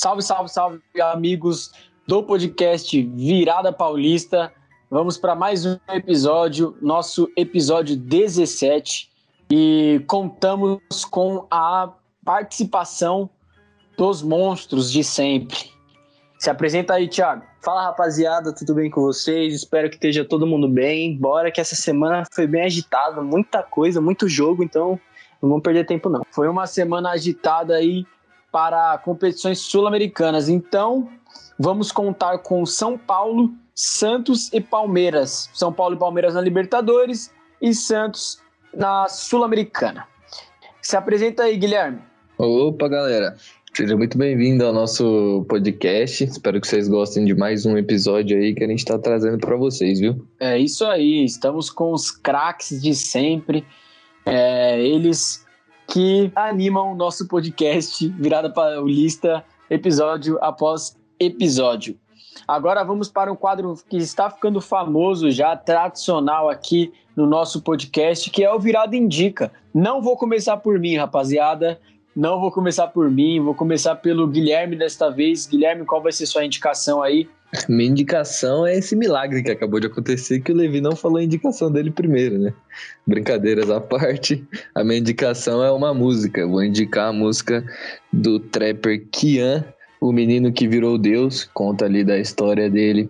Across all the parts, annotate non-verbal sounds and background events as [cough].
Salve, salve, salve, amigos do podcast Virada Paulista. Vamos para mais um episódio, nosso episódio 17, e contamos com a participação dos monstros de sempre. Se apresenta aí, Thiago. Fala rapaziada, tudo bem com vocês? Espero que esteja todo mundo bem. Bora que essa semana foi bem agitada, muita coisa, muito jogo, então não vamos perder tempo não. Foi uma semana agitada aí para competições sul-americanas. Então, vamos contar com São Paulo, Santos e Palmeiras. São Paulo e Palmeiras na Libertadores e Santos na Sul-Americana. Se apresenta aí, Guilherme. Opa, galera. Seja muito bem-vindo ao nosso podcast. Espero que vocês gostem de mais um episódio aí que a gente está trazendo para vocês, viu? É isso aí. Estamos com os craques de sempre. É, eles que animam o nosso podcast Virada Paulista, episódio após episódio. Agora vamos para um quadro que está ficando famoso já, tradicional aqui no nosso podcast, que é o Virada Indica. Não vou começar por mim, rapaziada. Não vou começar por mim, vou começar pelo Guilherme desta vez. Guilherme, qual vai ser sua indicação aí? [laughs] Minha indicação é esse milagre que acabou de acontecer, que o Levi não falou a indicação dele primeiro, né? Brincadeiras à parte, a minha indicação é uma música. Vou indicar a música do trapper Kian, o menino que virou Deus. Conta ali da história dele,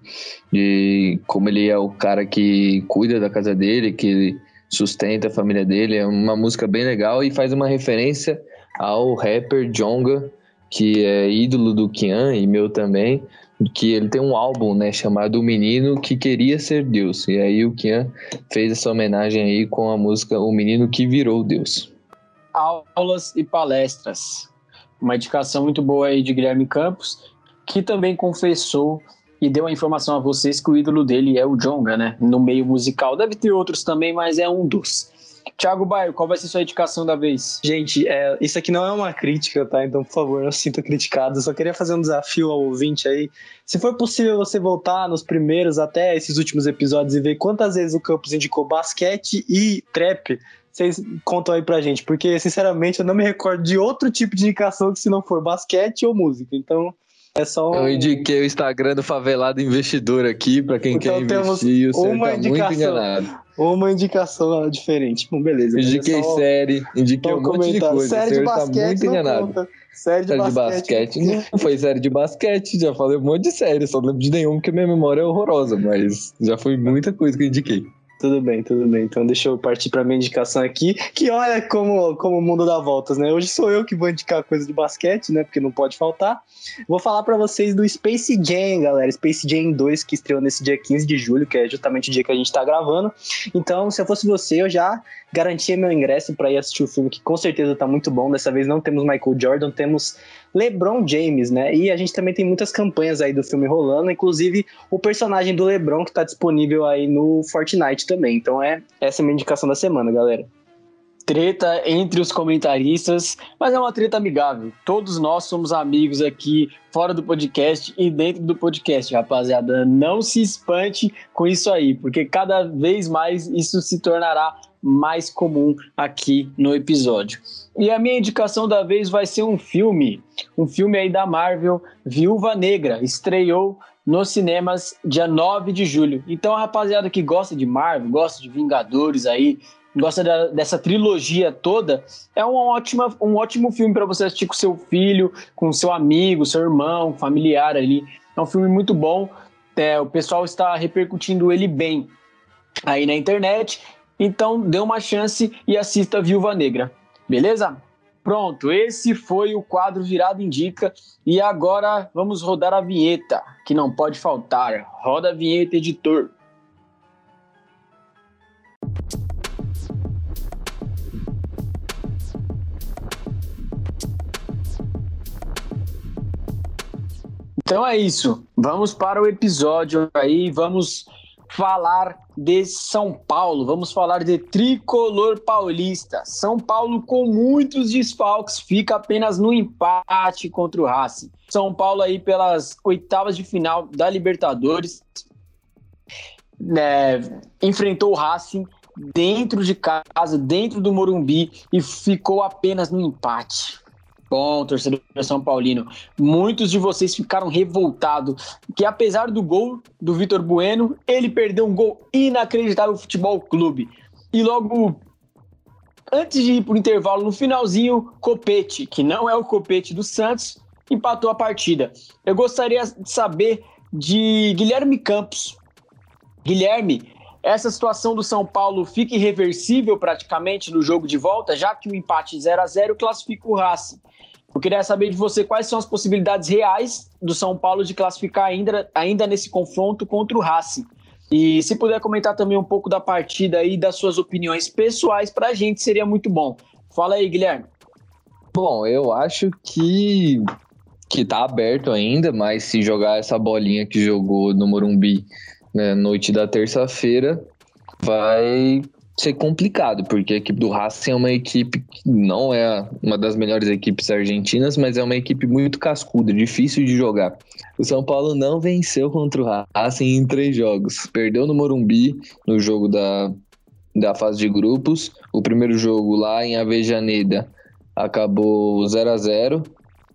de como ele é o cara que cuida da casa dele, que sustenta a família dele. É uma música bem legal e faz uma referência ao rapper Jonga, que é ídolo do Kian e meu também, que ele tem um álbum, né, chamado O Menino que Queria Ser Deus. E aí o Kian fez essa homenagem aí com a música O Menino que Virou Deus. Aulas e palestras. Uma indicação muito boa aí de Guilherme Campos, que também confessou e deu a informação a vocês que o ídolo dele é o Jonga, né? No meio musical. Deve ter outros também, mas é um dos. Thiago Baio, qual vai ser sua indicação da vez? Gente, é, isso aqui não é uma crítica, tá? Então, por favor, não sinta criticado. Eu só queria fazer um desafio ao ouvinte aí. Se for possível você voltar nos primeiros até esses últimos episódios e ver quantas vezes o Campos indicou basquete e trap, vocês contam aí pra gente. Porque, sinceramente, eu não me recordo de outro tipo de indicação que se não for basquete ou música. Então, é só um... Eu indiquei o Instagram do Favelado Investidor aqui, para quem então, quer investir. O uma tá indicação, muito enganado. Uma indicação diferente. Bom, beleza. Indiquei é série, indiquei um monte de coisa. Série de tá basquete tá muito enganado. Conta. Série de, série basquete. de basquete. Não foi série de basquete, já falei um monte de série, só não lembro de nenhum porque minha memória é horrorosa, mas já foi muita coisa que eu indiquei. Tudo bem, tudo bem. Então deixa eu partir para minha indicação aqui, que olha como, como o mundo dá voltas, né? Hoje sou eu que vou indicar coisa de basquete, né? Porque não pode faltar. Vou falar para vocês do Space Jam, galera. Space Jam 2, que estreou nesse dia 15 de julho, que é justamente o dia que a gente tá gravando. Então, se eu fosse você, eu já garantia meu ingresso para ir assistir o filme, que com certeza tá muito bom. Dessa vez não temos Michael Jordan, temos LeBron James, né? E a gente também tem muitas campanhas aí do filme rolando, inclusive o personagem do LeBron que tá disponível aí no Fortnite também. Então é essa é a minha indicação da semana, galera. Treta entre os comentaristas, mas é uma treta amigável. Todos nós somos amigos aqui, fora do podcast e dentro do podcast, rapaziada. Não se espante com isso aí, porque cada vez mais isso se tornará mais comum aqui no episódio. E a minha indicação da vez vai ser um filme, um filme aí da Marvel, Viúva Negra, estreou nos cinemas dia 9 de julho. Então a rapaziada que gosta de Marvel, gosta de Vingadores aí, gosta da, dessa trilogia toda, é um, ótima, um ótimo filme para você assistir com seu filho, com seu amigo, seu irmão, familiar ali. É um filme muito bom. É, o pessoal está repercutindo ele bem aí na internet então, dê uma chance e assista Viúva Negra. Beleza? Pronto, esse foi o quadro Virado Indica. E agora vamos rodar a vinheta, que não pode faltar. Roda a vinheta, editor. Então é isso. Vamos para o episódio aí. Vamos falar de São Paulo, vamos falar de tricolor paulista. São Paulo, com muitos desfalques, fica apenas no empate contra o Racing. São Paulo, aí pelas oitavas de final da Libertadores, né, enfrentou o Racing dentro de casa, dentro do Morumbi, e ficou apenas no empate. Bom, torcedor São Paulino. Muitos de vocês ficaram revoltados que, apesar do gol do Vitor Bueno, ele perdeu um gol inacreditável no Futebol Clube. E logo antes de ir para o intervalo, no finalzinho, Copete, que não é o Copete do Santos, empatou a partida. Eu gostaria de saber de Guilherme Campos. Guilherme, essa situação do São Paulo fica irreversível praticamente no jogo de volta, já que o empate 0 a 0 classifica o Racing. Eu queria saber de você quais são as possibilidades reais do São Paulo de classificar ainda, ainda nesse confronto contra o Racing. E se puder comentar também um pouco da partida e das suas opiniões pessoais para a gente, seria muito bom. Fala aí, Guilherme. Bom, eu acho que que tá aberto ainda, mas se jogar essa bolinha que jogou no Morumbi né, noite da terça-feira, vai ser complicado, porque a equipe do Racing é uma equipe que não é uma das melhores equipes argentinas, mas é uma equipe muito cascuda, difícil de jogar. O São Paulo não venceu contra o Racing em três jogos. Perdeu no Morumbi, no jogo da, da fase de grupos. O primeiro jogo lá em Avejaneda acabou 0 a 0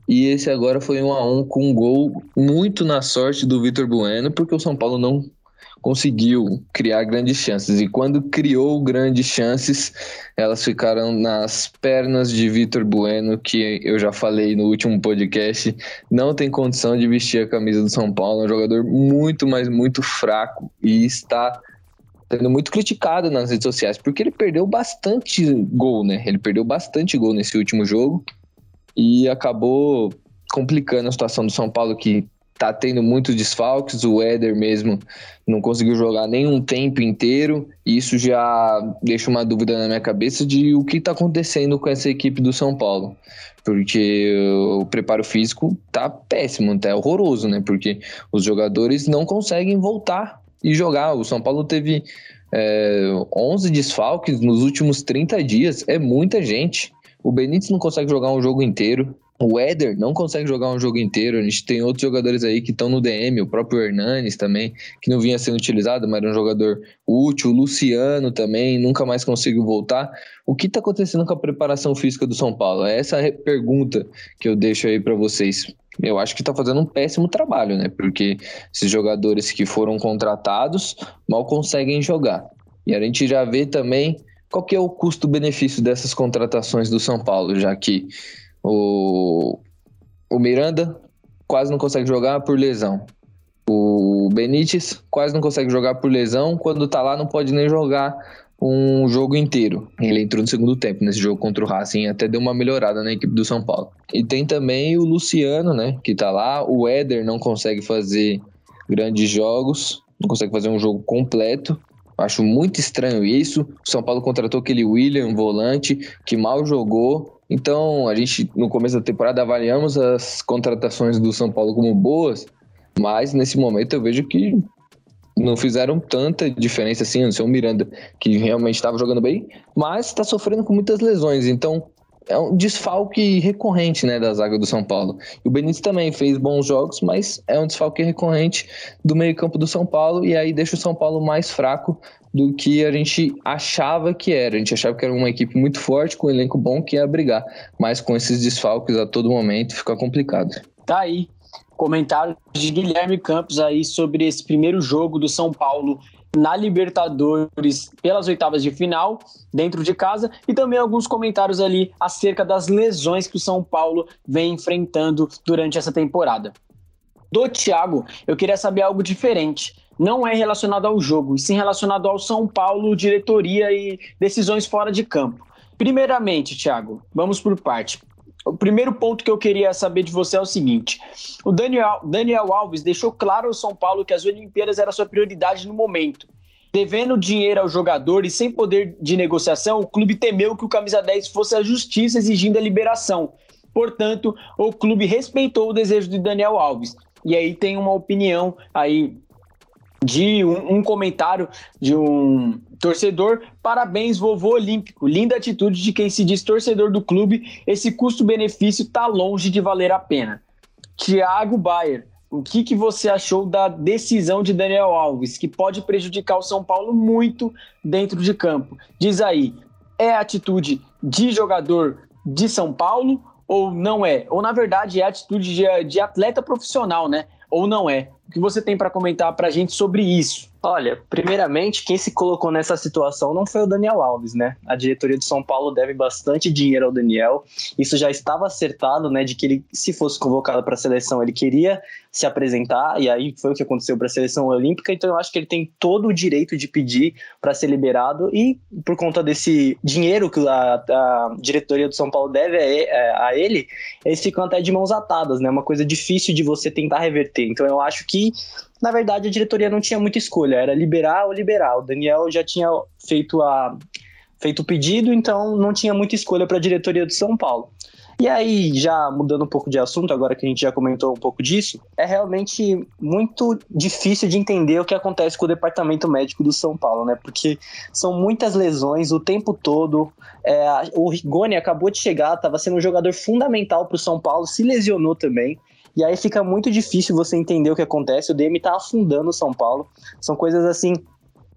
e esse agora foi um a um com um gol muito na sorte do Vitor Bueno, porque o São Paulo não conseguiu criar grandes chances. E quando criou grandes chances, elas ficaram nas pernas de Vitor Bueno, que eu já falei no último podcast, não tem condição de vestir a camisa do São Paulo. É um jogador muito, mas muito fraco e está sendo muito criticado nas redes sociais, porque ele perdeu bastante gol, né? Ele perdeu bastante gol nesse último jogo e acabou complicando a situação do São Paulo, que tá tendo muitos desfalques, o Éder mesmo não conseguiu jogar nem um tempo inteiro, e isso já deixa uma dúvida na minha cabeça de o que está acontecendo com essa equipe do São Paulo. Porque o preparo físico tá péssimo, tá horroroso, né? Porque os jogadores não conseguem voltar e jogar. O São Paulo teve é, 11 desfalques nos últimos 30 dias, é muita gente. O Benítez não consegue jogar um jogo inteiro. O Éder não consegue jogar um jogo inteiro. A gente tem outros jogadores aí que estão no DM, o próprio Hernanes também, que não vinha sendo utilizado, mas era um jogador útil. O Luciano também, nunca mais conseguiu voltar. O que está acontecendo com a preparação física do São Paulo? É essa pergunta que eu deixo aí para vocês. Eu acho que está fazendo um péssimo trabalho, né? Porque esses jogadores que foram contratados mal conseguem jogar. E a gente já vê também qual que é o custo-benefício dessas contratações do São Paulo, já que o, o Miranda quase não consegue jogar por lesão. O Benítez quase não consegue jogar por lesão. Quando tá lá, não pode nem jogar um jogo inteiro. Ele entrou no segundo tempo nesse jogo contra o Racing, até deu uma melhorada na equipe do São Paulo. E tem também o Luciano, né, que tá lá. O Éder não consegue fazer grandes jogos, não consegue fazer um jogo completo. Acho muito estranho isso. O São Paulo contratou aquele William, volante, que mal jogou. Então, a gente, no começo da temporada, avaliamos as contratações do São Paulo como boas, mas nesse momento eu vejo que não fizeram tanta diferença assim. O seu Miranda, que realmente estava jogando bem, mas está sofrendo com muitas lesões. Então, é um desfalque recorrente né, da zaga do São Paulo. E o Benítez também fez bons jogos, mas é um desfalque recorrente do meio-campo do São Paulo, e aí deixa o São Paulo mais fraco do que a gente achava que era. A gente achava que era uma equipe muito forte, com um elenco bom que ia brigar, mas com esses desfalques a todo momento fica complicado. Tá aí. Comentário de Guilherme Campos aí sobre esse primeiro jogo do São Paulo na Libertadores pelas oitavas de final, dentro de casa, e também alguns comentários ali acerca das lesões que o São Paulo vem enfrentando durante essa temporada. Do Thiago, eu queria saber algo diferente. Não é relacionado ao jogo, e sim relacionado ao São Paulo, diretoria e decisões fora de campo. Primeiramente, Thiago, vamos por parte. O primeiro ponto que eu queria saber de você é o seguinte: o Daniel, Daniel Alves deixou claro ao São Paulo que as Olimpíadas era sua prioridade no momento. Devendo dinheiro ao jogador e sem poder de negociação, o clube temeu que o camisa 10 fosse a justiça exigindo a liberação. Portanto, o clube respeitou o desejo de Daniel Alves. E aí tem uma opinião aí de um, um, comentário de um torcedor. Parabéns, vovô olímpico. Linda atitude de quem se diz torcedor do clube. Esse custo-benefício está longe de valer a pena. Thiago Bayer, o que, que você achou da decisão de Daniel Alves, que pode prejudicar o São Paulo muito dentro de campo? Diz aí, é atitude de jogador de São Paulo ou não é? Ou na verdade é atitude de, de atleta profissional, né? Ou não é? O que você tem para comentar para a gente sobre isso? Olha, primeiramente, quem se colocou nessa situação não foi o Daniel Alves, né? A diretoria do São Paulo deve bastante dinheiro ao Daniel. Isso já estava acertado, né? De que ele, se fosse convocado para a seleção, ele queria se apresentar, e aí foi o que aconteceu para a seleção olímpica. Então eu acho que ele tem todo o direito de pedir para ser liberado, e por conta desse dinheiro que a, a diretoria do São Paulo deve a, a ele, eles ficam até de mãos atadas, né? Uma coisa difícil de você tentar reverter. Então eu acho que na verdade, a diretoria não tinha muita escolha, era liberar ou liberar. O Daniel já tinha feito, a, feito o pedido, então não tinha muita escolha para a diretoria do São Paulo. E aí, já mudando um pouco de assunto, agora que a gente já comentou um pouco disso, é realmente muito difícil de entender o que acontece com o departamento médico do São Paulo, né? Porque são muitas lesões o tempo todo. É, o Rigoni acabou de chegar, estava sendo um jogador fundamental para o São Paulo, se lesionou também. E aí fica muito difícil você entender o que acontece. O DM tá afundando o São Paulo. São coisas assim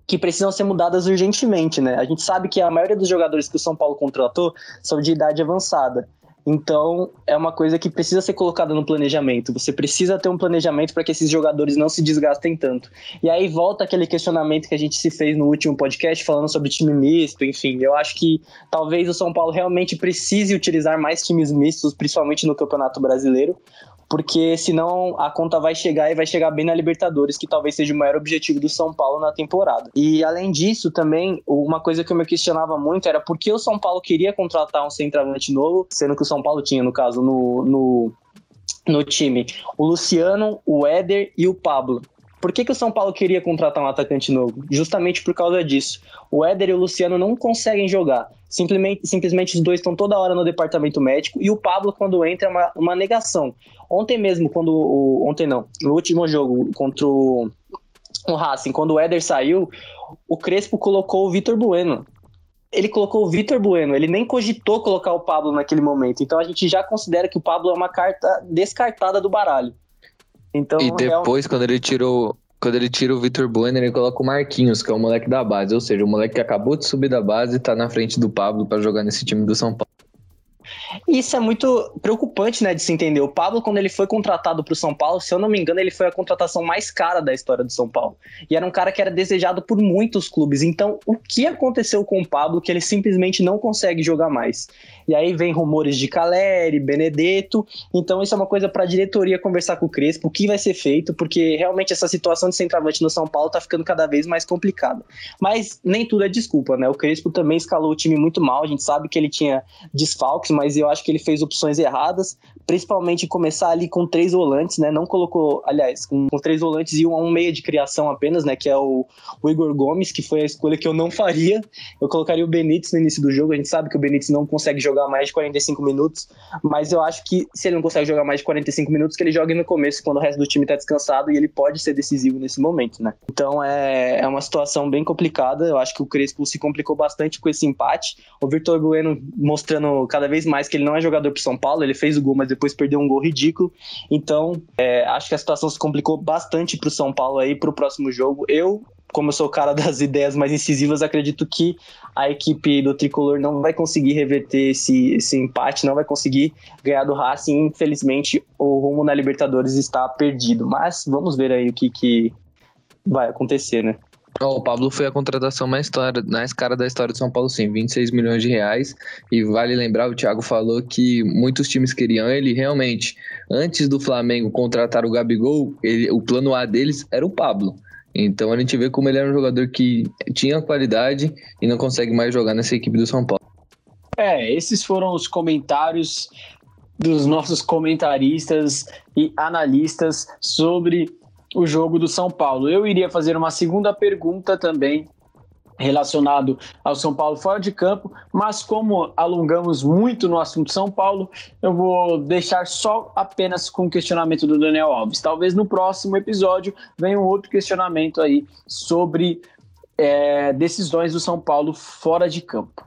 que precisam ser mudadas urgentemente, né? A gente sabe que a maioria dos jogadores que o São Paulo contratou são de idade avançada. Então, é uma coisa que precisa ser colocada no planejamento. Você precisa ter um planejamento para que esses jogadores não se desgastem tanto. E aí volta aquele questionamento que a gente se fez no último podcast, falando sobre time misto, enfim. Eu acho que talvez o São Paulo realmente precise utilizar mais times mistos, principalmente no Campeonato Brasileiro, porque senão a conta vai chegar e vai chegar bem na Libertadores, que talvez seja o maior objetivo do São Paulo na temporada. E além disso, também, uma coisa que eu me questionava muito era por que o São Paulo queria contratar um centroavante novo, sendo que o São Paulo tinha, no caso, no, no, no time, o Luciano, o Éder e o Pablo. Por que, que o São Paulo queria contratar um atacante novo? Justamente por causa disso. O Éder e o Luciano não conseguem jogar. Simplesmente, simplesmente os dois estão toda hora no departamento médico e o Pablo, quando entra, é uma, uma negação. Ontem mesmo, quando. O, ontem não, no último jogo contra o, o Racing, quando o Éder saiu, o Crespo colocou o Vitor Bueno. Ele colocou o Vitor Bueno, ele nem cogitou colocar o Pablo naquele momento. Então a gente já considera que o Pablo é uma carta descartada do baralho. Então, e depois, quando ele tirou. Quando ele tira o Vitor Bueno, ele coloca o Marquinhos, que é o moleque da base. Ou seja, o moleque que acabou de subir da base e tá na frente do Pablo para jogar nesse time do São Paulo. Isso é muito preocupante, né, de se entender. O Pablo, quando ele foi contratado para o São Paulo, se eu não me engano, ele foi a contratação mais cara da história do São Paulo. E era um cara que era desejado por muitos clubes. Então, o que aconteceu com o Pablo que ele simplesmente não consegue jogar mais? E aí vem rumores de Caleri, Benedetto. Então, isso é uma coisa para a diretoria conversar com o Crespo, o que vai ser feito, porque realmente essa situação de centroavante no São Paulo está ficando cada vez mais complicada. Mas nem tudo é desculpa, né? O Crespo também escalou o time muito mal. A gente sabe que ele tinha desfalques, mas eu acho que ele fez opções erradas, principalmente começar ali com três volantes, né? Não colocou, aliás, com, com três volantes e um, um meia de criação apenas, né? Que é o, o, Igor Gomes, que foi a escolha que eu não faria. Eu colocaria o Benítez no início do jogo. A gente sabe que o Benítez não consegue jogar mais de 45 minutos, mas eu acho que se ele não consegue jogar mais de 45 minutos, que ele jogue no começo, quando o resto do time tá descansado e ele pode ser decisivo nesse momento, né? Então é, é uma situação bem complicada. Eu acho que o Crespo se complicou bastante com esse empate. O Victor Bueno mostrando cada vez mais que ele não é jogador pro São Paulo, ele fez o gol, mas depois perdeu um gol ridículo. Então, é, acho que a situação se complicou bastante pro São Paulo aí pro próximo jogo. Eu, como eu sou o cara [laughs] das ideias mais incisivas, acredito que a equipe do Tricolor não vai conseguir reverter esse, esse empate, não vai conseguir ganhar do Racing. Infelizmente, o rumo na Libertadores está perdido. Mas vamos ver aí o que, que vai acontecer, né? Oh, o Pablo foi a contratação mais, história, mais cara da história de São Paulo, sim, 26 milhões de reais. E vale lembrar, o Thiago falou que muitos times queriam ele. Realmente, antes do Flamengo contratar o Gabigol, ele, o plano A deles era o Pablo. Então a gente vê como ele era um jogador que tinha qualidade e não consegue mais jogar nessa equipe do São Paulo. É, esses foram os comentários dos nossos comentaristas e analistas sobre o jogo do São Paulo. Eu iria fazer uma segunda pergunta também relacionado ao São Paulo fora de campo, mas como alongamos muito no assunto São Paulo, eu vou deixar só apenas com o questionamento do Daniel Alves. Talvez no próximo episódio venha um outro questionamento aí sobre é, decisões do São Paulo fora de campo.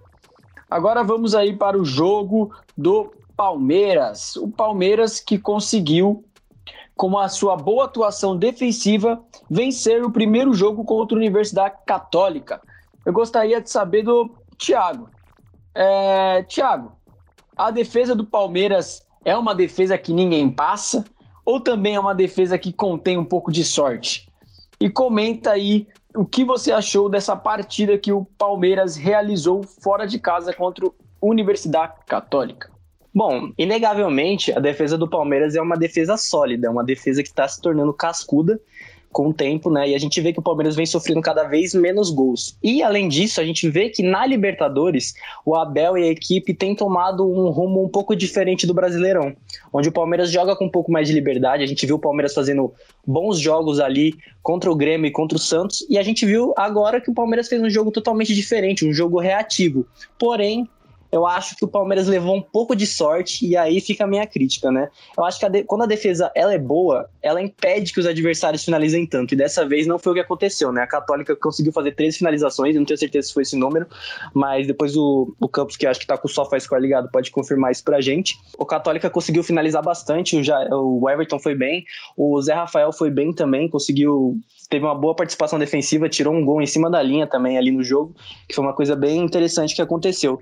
Agora vamos aí para o jogo do Palmeiras. O Palmeiras que conseguiu com a sua boa atuação defensiva, vencer o primeiro jogo contra a Universidade Católica. Eu gostaria de saber do Thiago. É, Thiago, a defesa do Palmeiras é uma defesa que ninguém passa ou também é uma defesa que contém um pouco de sorte? E comenta aí o que você achou dessa partida que o Palmeiras realizou fora de casa contra a Universidade Católica. Bom, inegavelmente, a defesa do Palmeiras é uma defesa sólida, é uma defesa que está se tornando cascuda com o tempo, né? E a gente vê que o Palmeiras vem sofrendo cada vez menos gols. E além disso, a gente vê que na Libertadores, o Abel e a equipe têm tomado um rumo um pouco diferente do Brasileirão, onde o Palmeiras joga com um pouco mais de liberdade. A gente viu o Palmeiras fazendo bons jogos ali contra o Grêmio e contra o Santos, e a gente viu agora que o Palmeiras fez um jogo totalmente diferente, um jogo reativo. Porém, eu acho que o Palmeiras levou um pouco de sorte e aí fica a minha crítica, né? Eu acho que a quando a defesa ela é boa, ela impede que os adversários finalizem tanto. E dessa vez não foi o que aconteceu, né? A Católica conseguiu fazer 13 finalizações, eu não tenho certeza se foi esse número, mas depois o, o Campos, que acho que tá com o SofaScore ligado, pode confirmar isso pra gente. O Católica conseguiu finalizar bastante, o, já, o Everton foi bem, o Zé Rafael foi bem também, conseguiu teve uma boa participação defensiva, tirou um gol em cima da linha também ali no jogo, que foi uma coisa bem interessante que aconteceu.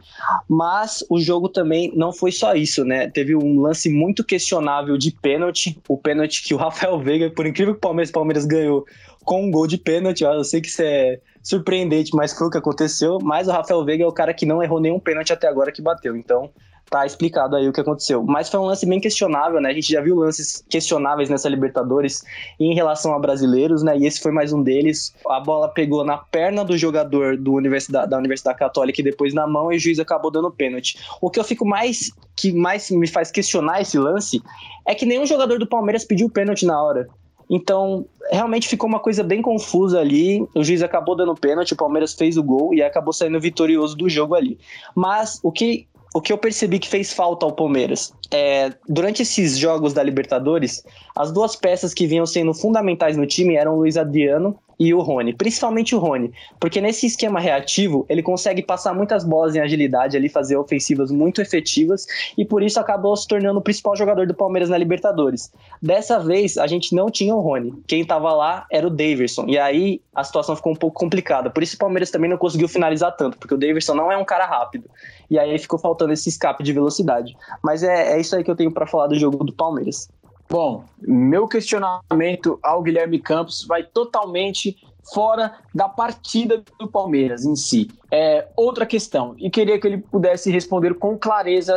Mas o jogo também não foi só isso, né? Teve um lance muito questionável de pênalti, o pênalti que o [laughs] Rafael Veiga, por incrível que o Palmeiras, Palmeiras ganhou com um gol de pênalti, eu sei que isso é surpreendente, mas foi o que aconteceu, mas o Rafael Veiga é o cara que não errou nenhum pênalti até agora que bateu, então tá explicado aí o que aconteceu. Mas foi um lance bem questionável, né? A gente já viu lances questionáveis nessa Libertadores em relação a brasileiros, né? E esse foi mais um deles. A bola pegou na perna do jogador do Universidade, da Universidade Católica e depois na mão e o juiz acabou dando pênalti. O que eu fico mais que mais me faz questionar esse lance é que nenhum jogador do Palmeiras pediu pênalti na hora. Então, realmente ficou uma coisa bem confusa ali. O juiz acabou dando pênalti, o Palmeiras fez o gol e acabou saindo vitorioso do jogo ali. Mas o que o que eu percebi que fez falta ao Palmeiras é, durante esses jogos da Libertadores, as duas peças que vinham sendo fundamentais no time eram o Luiz Adriano e o Rony, principalmente o Rony, porque nesse esquema reativo ele consegue passar muitas bolas em agilidade ali, fazer ofensivas muito efetivas e por isso acabou se tornando o principal jogador do Palmeiras na Libertadores. Dessa vez a gente não tinha o Rony, quem estava lá era o Daverson e aí a situação ficou um pouco complicada. Por isso o Palmeiras também não conseguiu finalizar tanto, porque o Daverson não é um cara rápido e aí ficou faltando esse escape de velocidade. Mas é, é isso aí que eu tenho para falar do jogo do Palmeiras. Bom, meu questionamento ao Guilherme Campos vai totalmente fora da partida do Palmeiras em si. É outra questão, e queria que ele pudesse responder com clareza,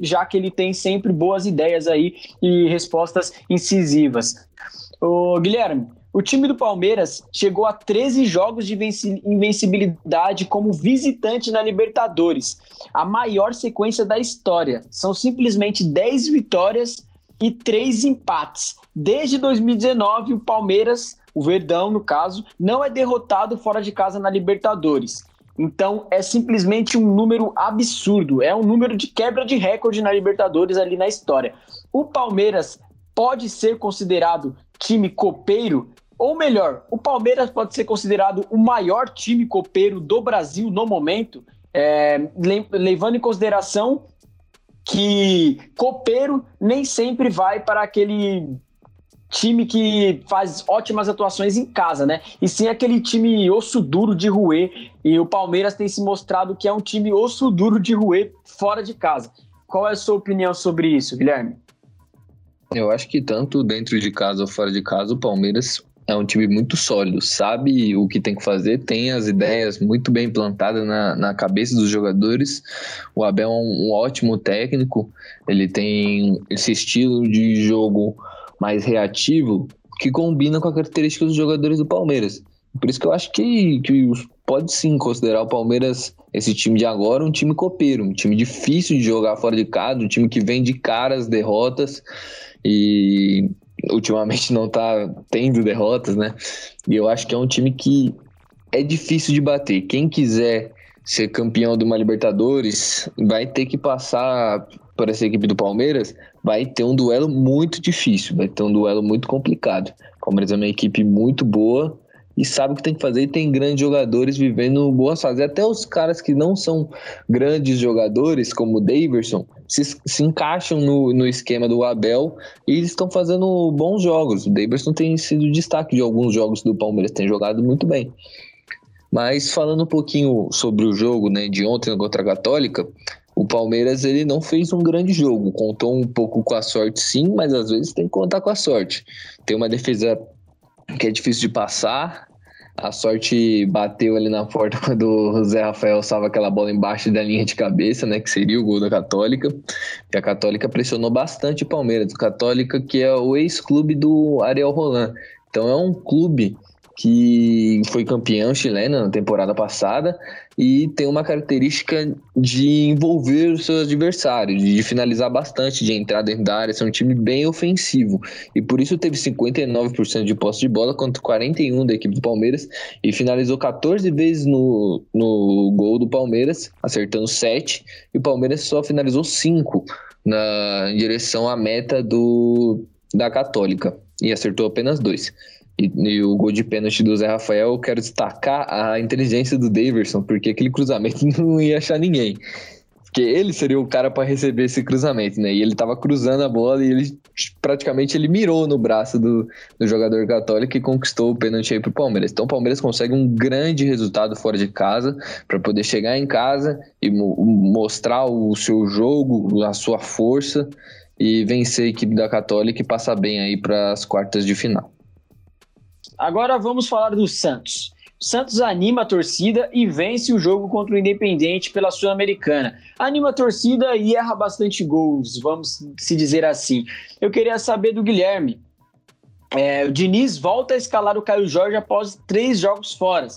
já que ele tem sempre boas ideias aí e respostas incisivas. Ô, Guilherme, o time do Palmeiras chegou a 13 jogos de invencibilidade como visitante na Libertadores, a maior sequência da história. São simplesmente 10 vitórias e três empates. Desde 2019, o Palmeiras, o Verdão no caso, não é derrotado fora de casa na Libertadores. Então é simplesmente um número absurdo, é um número de quebra de recorde na Libertadores ali na história. O Palmeiras pode ser considerado time copeiro, ou melhor, o Palmeiras pode ser considerado o maior time copeiro do Brasil no momento, é, levando em consideração que copeiro nem sempre vai para aquele time que faz ótimas atuações em casa, né? E sim aquele time osso duro de ruê. E o Palmeiras tem se mostrado que é um time osso duro de ruê fora de casa. Qual é a sua opinião sobre isso, Guilherme? Eu acho que tanto dentro de casa ou fora de casa, o Palmeiras é um time muito sólido, sabe o que tem que fazer, tem as ideias muito bem plantadas na, na cabeça dos jogadores. O Abel é um, um ótimo técnico, ele tem esse estilo de jogo mais reativo que combina com a característica dos jogadores do Palmeiras. Por isso que eu acho que, que pode sim considerar o Palmeiras, esse time de agora, um time copeiro, um time difícil de jogar fora de casa, um time que vem de caras derrotas. E ultimamente não tá tendo derrotas, né? E eu acho que é um time que é difícil de bater. Quem quiser ser campeão de uma Libertadores vai ter que passar por essa equipe do Palmeiras, vai ter um duelo muito difícil, vai ter um duelo muito complicado. O Palmeiras é uma equipe muito boa, e sabe o que tem que fazer e tem grandes jogadores vivendo boas fases. Até os caras que não são grandes jogadores, como o Daverson, se, se encaixam no, no esquema do Abel e estão fazendo bons jogos. O Daverson tem sido destaque de alguns jogos do Palmeiras, tem jogado muito bem. Mas falando um pouquinho sobre o jogo né, de ontem contra a Católica, o Palmeiras ele não fez um grande jogo, contou um pouco com a sorte sim, mas às vezes tem que contar com a sorte. Tem uma defesa que é difícil de passar, a sorte bateu ali na porta [laughs] quando o Zé Rafael salva aquela bola embaixo da linha de cabeça, né? Que seria o gol da Católica. E a Católica pressionou bastante o Palmeiras. O Católica, que é o ex-clube do Ariel Roland. Então é um clube que foi campeão chileno na temporada passada e tem uma característica de envolver os seus adversários, de finalizar bastante, de entrar dentro da área, ser um time bem ofensivo. E por isso teve 59% de posse de bola contra 41% da equipe do Palmeiras e finalizou 14 vezes no, no gol do Palmeiras, acertando 7, e o Palmeiras só finalizou 5 na em direção à meta do, da Católica e acertou apenas 2. E, e, o gol de pênalti do Zé Rafael, eu quero destacar a inteligência do Daverson, porque aquele cruzamento [laughs] não ia achar ninguém. Porque ele seria o cara para receber esse cruzamento, né? E ele tava cruzando a bola e ele praticamente ele mirou no braço do, do jogador católico e conquistou o pênalti aí pro Palmeiras. Então o Palmeiras consegue um grande resultado fora de casa para poder chegar em casa e mo mostrar o seu jogo, a sua força e vencer a equipe da Católica e passar bem aí para as quartas de final. Agora vamos falar do Santos. Santos anima a torcida e vence o jogo contra o Independente pela Sul-Americana. Anima a torcida e erra bastante gols, vamos se dizer assim. Eu queria saber do Guilherme. É, o Diniz volta a escalar o Caio Jorge após três jogos fora.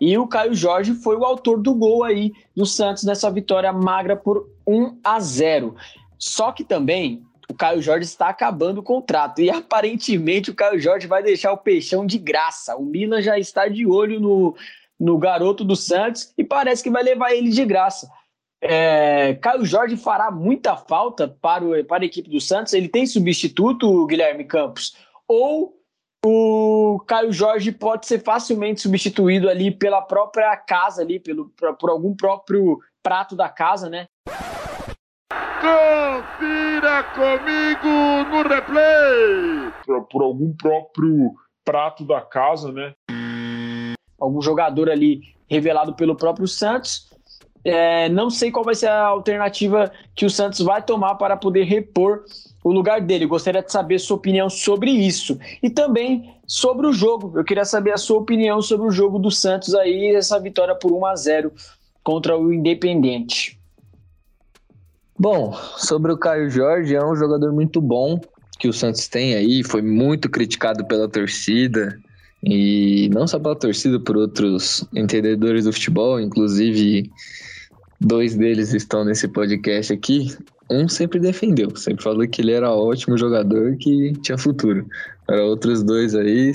E o Caio Jorge foi o autor do gol aí do Santos nessa vitória magra por 1 a 0. Só que também o Caio Jorge está acabando o contrato e aparentemente o Caio Jorge vai deixar o peixão de graça. O Milan já está de olho no, no garoto do Santos e parece que vai levar ele de graça. É, Caio Jorge fará muita falta para, o, para a equipe do Santos. Ele tem substituto, Guilherme Campos? Ou o Caio Jorge pode ser facilmente substituído ali pela própria casa, ali, pelo, por algum próprio prato da casa, né? Confira comigo no replay! Por, por algum próprio prato da casa, né? Algum jogador ali revelado pelo próprio Santos. É, não sei qual vai ser a alternativa que o Santos vai tomar para poder repor o lugar dele. Gostaria de saber sua opinião sobre isso. E também sobre o jogo. Eu queria saber a sua opinião sobre o jogo do Santos aí, essa vitória por 1 a 0 contra o Independente. Bom, sobre o Caio Jorge, é um jogador muito bom que o Santos tem aí, foi muito criticado pela torcida, e não só pela torcida, por outros entendedores do futebol, inclusive dois deles estão nesse podcast aqui. Um sempre defendeu, sempre falou que ele era ótimo jogador, que tinha futuro. Para outros dois aí,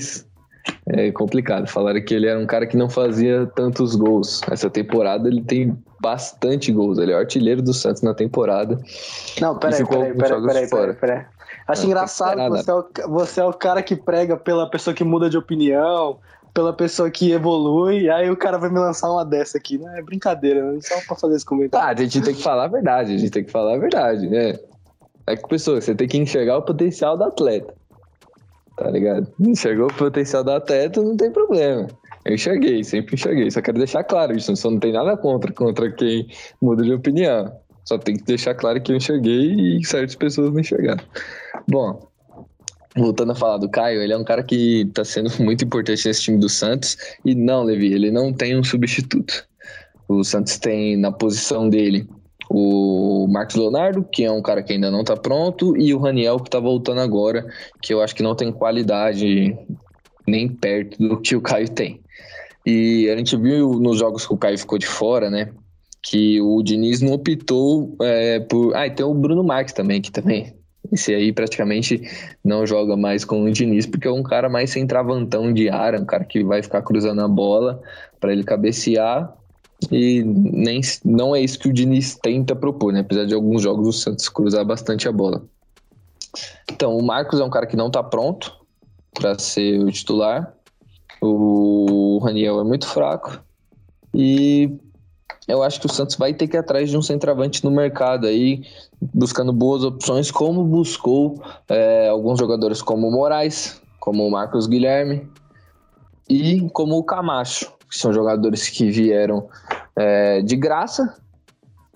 é complicado. Falaram que ele era um cara que não fazia tantos gols. Essa temporada ele tem bastante gols. Ele é o artilheiro do Santos na temporada. Não, peraí, peraí, peraí, peraí, peraí, peraí. Acho não, engraçado, você é, o, você é o cara que prega pela pessoa que muda de opinião, pela pessoa que evolui, aí o cara vai me lançar uma dessa aqui. Não é brincadeira, né? Só pra fazer esse comentário. Ah, a gente tem que falar a verdade, a gente tem que falar a verdade, né? É que, pessoa, você tem que enxergar o potencial do atleta. Tá ligado? Enxergou o potencial do atleta, não tem problema. Eu enxerguei, sempre enxerguei. Só quero deixar claro isso. Só não tem nada contra, contra quem muda de opinião. Só tem que deixar claro que eu enxerguei e certas pessoas não enxergaram. Bom, voltando a falar do Caio, ele é um cara que tá sendo [laughs] muito importante nesse time do Santos. E não, Levi, ele não tem um substituto. O Santos tem na posição dele o Marcos Leonardo, que é um cara que ainda não tá pronto, e o Raniel, que tá voltando agora, que eu acho que não tem qualidade nem perto do que o Caio tem. E a gente viu nos jogos que o Caio ficou de fora, né? Que o Diniz não optou é, por. Ah, e tem o Bruno Marques também, que também. Esse aí praticamente não joga mais com o Diniz, porque é um cara mais centravantão de área, um cara que vai ficar cruzando a bola para ele cabecear. E nem, não é isso que o Diniz tenta propor, né? Apesar de alguns jogos o Santos cruzar bastante a bola. Então, o Marcos é um cara que não tá pronto para ser o titular. O Raniel é muito fraco. E eu acho que o Santos vai ter que ir atrás de um centroavante no mercado aí, buscando boas opções, como buscou é, alguns jogadores como o Moraes, como o Marcos Guilherme e como o Camacho, que são jogadores que vieram é, de graça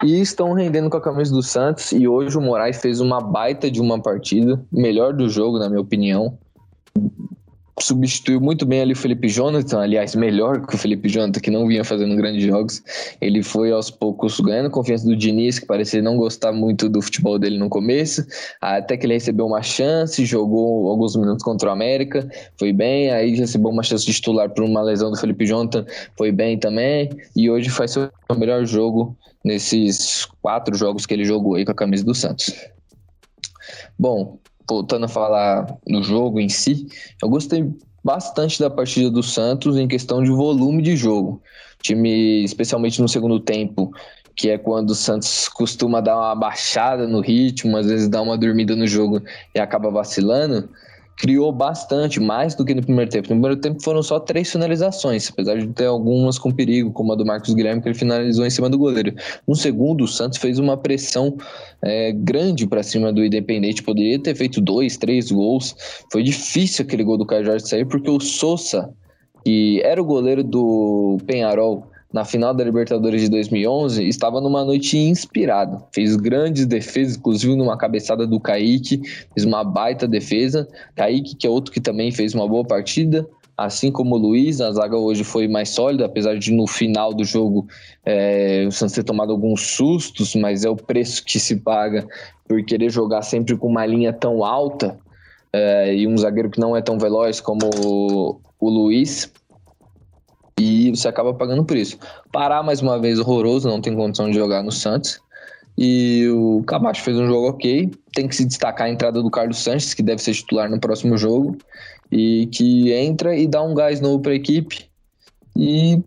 e estão rendendo com a camisa do Santos. E hoje o Moraes fez uma baita de uma partida, melhor do jogo, na minha opinião substituiu muito bem ali o Felipe Jonathan, aliás, melhor que o Felipe Jonathan, que não vinha fazendo grandes jogos. Ele foi aos poucos ganhando confiança do Diniz, que parecia não gostar muito do futebol dele no começo, até que ele recebeu uma chance, jogou alguns minutos contra o América, foi bem, aí recebeu uma chance de titular por uma lesão do Felipe Jonathan, foi bem também, e hoje faz seu melhor jogo nesses quatro jogos que ele jogou aí com a camisa do Santos. Bom, voltando a falar no jogo em si, eu gostei bastante da partida do Santos em questão de volume de jogo. O time, especialmente no segundo tempo, que é quando o Santos costuma dar uma baixada no ritmo, às vezes dá uma dormida no jogo e acaba vacilando criou bastante, mais do que no primeiro tempo. No primeiro tempo foram só três finalizações, apesar de ter algumas com perigo, como a do Marcos Guilherme, que ele finalizou em cima do goleiro. No segundo, o Santos fez uma pressão é, grande para cima do Independente, poderia ter feito dois, três gols. Foi difícil aquele gol do Caio Jorge sair, porque o Sousa, que era o goleiro do Penharol, na final da Libertadores de 2011, estava numa noite inspirada. Fez grandes defesas, inclusive numa cabeçada do Kaique, fez uma baita defesa. Kaique, que é outro que também fez uma boa partida, assim como o Luiz, a zaga hoje foi mais sólida, apesar de no final do jogo é, o Santos ter tomado alguns sustos, mas é o preço que se paga por querer jogar sempre com uma linha tão alta é, e um zagueiro que não é tão veloz como o, o Luiz. E você acaba pagando por isso. Pará, mais uma vez, horroroso, não tem condição de jogar no Santos. E o Camacho fez um jogo ok. Tem que se destacar a entrada do Carlos Sanches, que deve ser titular no próximo jogo. E que entra e dá um gás novo para a equipe. E,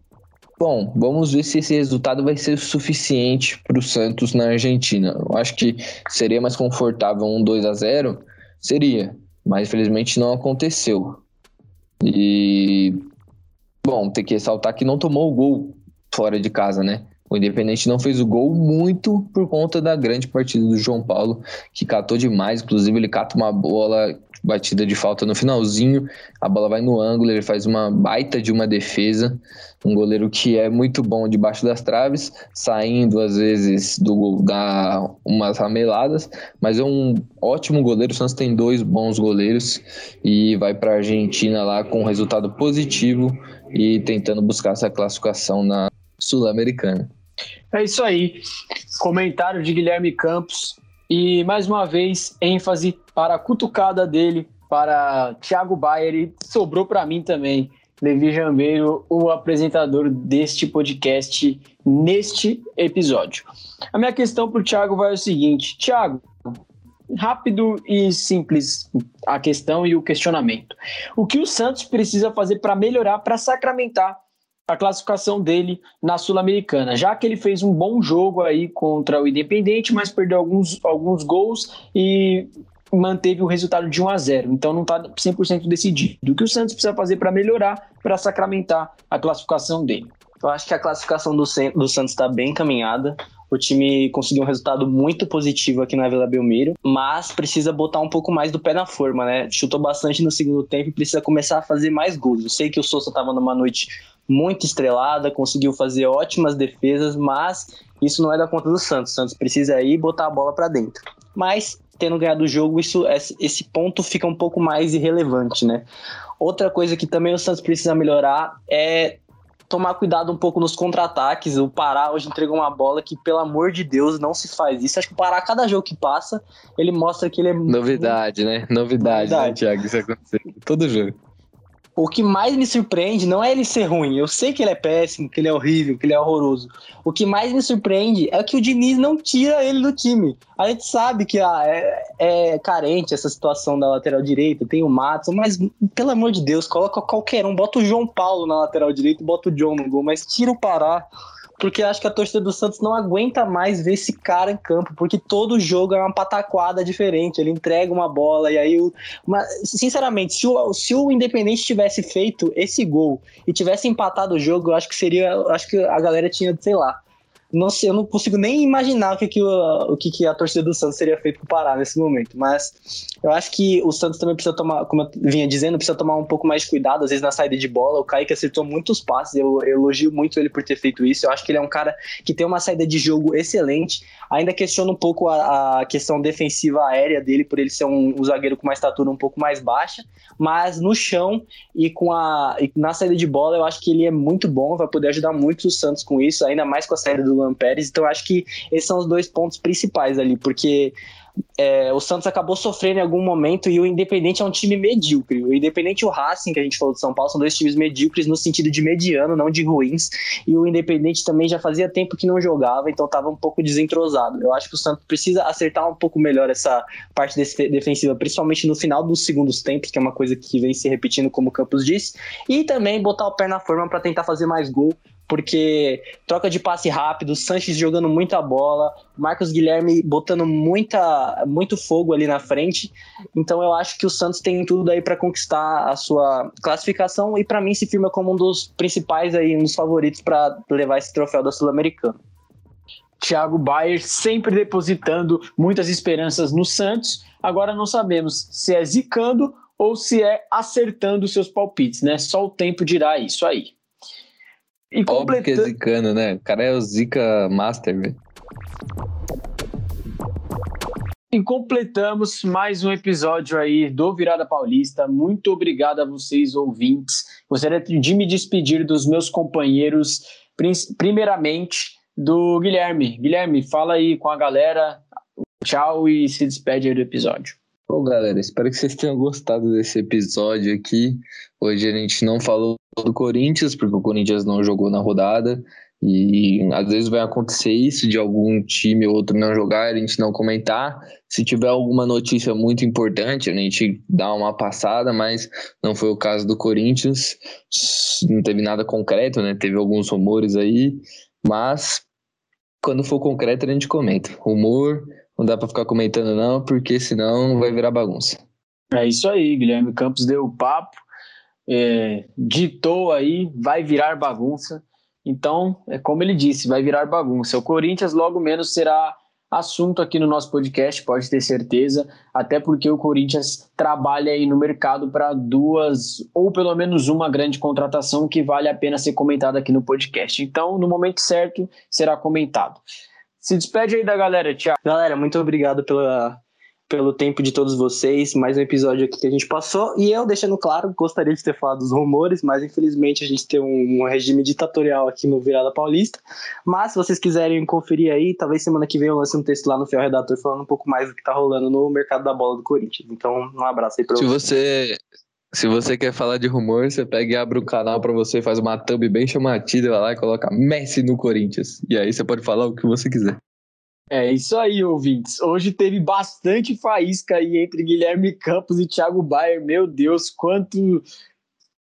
bom, vamos ver se esse resultado vai ser suficiente para o Santos na Argentina. Eu acho que seria mais confortável um 2 a 0 Seria. Mas infelizmente não aconteceu. E Bom, tem que ressaltar que não tomou o gol fora de casa, né? O Independente não fez o gol muito por conta da grande partida do João Paulo, que catou demais. Inclusive, ele cata uma bola batida de falta no finalzinho, a bola vai no ângulo, ele faz uma baita de uma defesa. Um goleiro que é muito bom debaixo das traves, saindo às vezes do dá umas rameladas, mas é um ótimo goleiro. O Santos tem dois bons goleiros e vai para a Argentina lá com um resultado positivo e tentando buscar essa classificação na Sul-Americana. É isso aí. Comentário de Guilherme Campos. E mais uma vez, ênfase para a cutucada dele, para Thiago Bayer. E sobrou para mim também, Levi Jambeiro, o apresentador deste podcast, neste episódio. A minha questão para o Thiago vai o seguinte: Thiago, rápido e simples a questão e o questionamento. O que o Santos precisa fazer para melhorar, para sacramentar a classificação dele na Sul-Americana, já que ele fez um bom jogo aí contra o Independente, mas perdeu alguns, alguns gols e manteve o resultado de 1 a 0. Então não está 100% decidido. O que o Santos precisa fazer para melhorar, para sacramentar a classificação dele? Eu acho que a classificação do, do Santos está bem encaminhada. O time conseguiu um resultado muito positivo aqui na Vila Belmiro, mas precisa botar um pouco mais do pé na forma, né? Chutou bastante no segundo tempo e precisa começar a fazer mais gols. Eu sei que o Souza estava numa noite muito estrelada, conseguiu fazer ótimas defesas, mas isso não é da conta do Santos. O Santos precisa ir botar a bola para dentro. Mas tendo ganhado o jogo, isso, esse ponto fica um pouco mais irrelevante, né? Outra coisa que também o Santos precisa melhorar é tomar cuidado um pouco nos contra-ataques. O Pará hoje entregou uma bola que, pelo amor de Deus, não se faz isso. Acho que o Pará, cada jogo que passa, ele mostra que ele é. Novidade, muito... né? Novidade, né, Novidade. né, Thiago? Isso aconteceu todo jogo. O que mais me surpreende não é ele ser ruim. Eu sei que ele é péssimo, que ele é horrível, que ele é horroroso. O que mais me surpreende é que o Diniz não tira ele do time. A gente sabe que ah, é, é carente essa situação da lateral direita, tem o Matos, mas pelo amor de Deus, coloca qualquer um, bota o João Paulo na lateral direita bota o John no gol, mas tira o Pará porque acho que a torcida do Santos não aguenta mais ver esse cara em campo, porque todo jogo é uma pataquada diferente. Ele entrega uma bola e aí. Uma, sinceramente, se o, se o Independente tivesse feito esse gol e tivesse empatado o jogo, eu acho que seria. Acho que a galera tinha, sei lá. Não sei, eu não consigo nem imaginar o que, que, o, o que, que a torcida do Santos teria feito para parar nesse momento. Mas eu acho que o Santos também precisa tomar, como eu vinha dizendo, precisa tomar um pouco mais de cuidado, às vezes na saída de bola. O Kaique acertou muitos passes, eu, eu elogio muito ele por ter feito isso. Eu acho que ele é um cara que tem uma saída de jogo excelente. Ainda questiono um pouco a, a questão defensiva aérea dele, por ele ser um, um, zagueiro com uma estatura um pouco mais baixa. Mas no chão e com a e na saída de bola, eu acho que ele é muito bom, vai poder ajudar muito o Santos com isso, ainda mais com a saída do Luan Pérez. Então, acho que esses são os dois pontos principais ali, porque é, o Santos acabou sofrendo em algum momento e o Independente é um time medíocre. O Independente e o Racing, que a gente falou de São Paulo, são dois times medíocres no sentido de mediano, não de ruins. E o Independente também já fazia tempo que não jogava, então estava um pouco desentrosado. Eu acho que o Santos precisa acertar um pouco melhor essa parte defensiva, principalmente no final dos segundos tempos, que é uma coisa que vem se repetindo, como o Campos disse, e também botar o pé na forma para tentar fazer mais gol porque troca de passe rápido, Sanches jogando muita bola, Marcos Guilherme botando muita, muito fogo ali na frente. Então eu acho que o Santos tem tudo aí para conquistar a sua classificação e para mim se firma como um dos principais aí, um dos favoritos para levar esse troféu da Sul-Americana. Thiago Bayer sempre depositando muitas esperanças no Santos. Agora não sabemos se é zicando ou se é acertando seus palpites, né? Só o tempo dirá isso aí. E completa... Óbvio que é zicano, né? O cara é o Zika Master, velho. E completamos mais um episódio aí do Virada Paulista. Muito obrigado a vocês, ouvintes. Gostaria de me despedir dos meus companheiros, primeiramente do Guilherme. Guilherme, fala aí com a galera. Tchau e se despede aí do episódio. Bom, galera, espero que vocês tenham gostado desse episódio aqui. Hoje a gente não falou do Corinthians, porque o Corinthians não jogou na rodada. E às vezes vai acontecer isso de algum time ou outro não jogar, a gente não comentar. Se tiver alguma notícia muito importante, a gente dá uma passada, mas não foi o caso do Corinthians. Não teve nada concreto, né? Teve alguns rumores aí, mas quando for concreto a gente comenta. Rumor, não dá para ficar comentando não, porque senão vai virar bagunça. É isso aí, Guilherme Campos deu o papo é, ditou aí, vai virar bagunça. Então, é como ele disse, vai virar bagunça. O Corinthians logo menos será assunto aqui no nosso podcast, pode ter certeza, até porque o Corinthians trabalha aí no mercado para duas ou pelo menos uma grande contratação que vale a pena ser comentada aqui no podcast. Então, no momento certo, será comentado. Se despede aí da galera, Tiago. Galera, muito obrigado pela pelo tempo de todos vocês. Mais um episódio aqui que a gente passou. E eu, deixando claro, gostaria de ter falado dos rumores, mas infelizmente a gente tem um, um regime ditatorial aqui no Virada Paulista. Mas se vocês quiserem conferir aí, talvez semana que vem eu lance um texto lá no Fiel Redator falando um pouco mais do que tá rolando no mercado da bola do Corinthians. Então, um abraço aí pra se você. Se você quer falar de rumor, você pega e abre o canal para você, faz uma thumb bem chamativa, vai lá e coloca Messi no Corinthians. E aí você pode falar o que você quiser. É isso aí, ouvintes. Hoje teve bastante faísca aí entre Guilherme Campos e Thiago Bayer. Meu Deus, quanto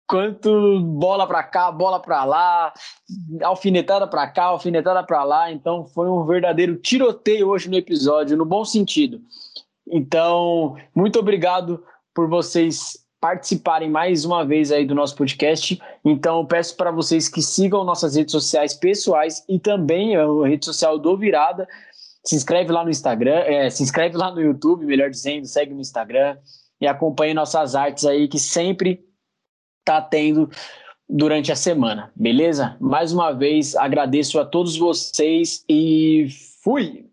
quanto bola para cá, bola para lá, alfinetada para cá, alfinetada para lá. Então foi um verdadeiro tiroteio hoje no episódio, no bom sentido. Então, muito obrigado por vocês participarem mais uma vez aí do nosso podcast. Então, peço para vocês que sigam nossas redes sociais pessoais e também a rede social do Virada se inscreve lá no Instagram, é, se inscreve lá no YouTube, melhor dizendo, segue no Instagram e acompanhe nossas artes aí que sempre tá tendo durante a semana, beleza? Mais uma vez agradeço a todos vocês e fui!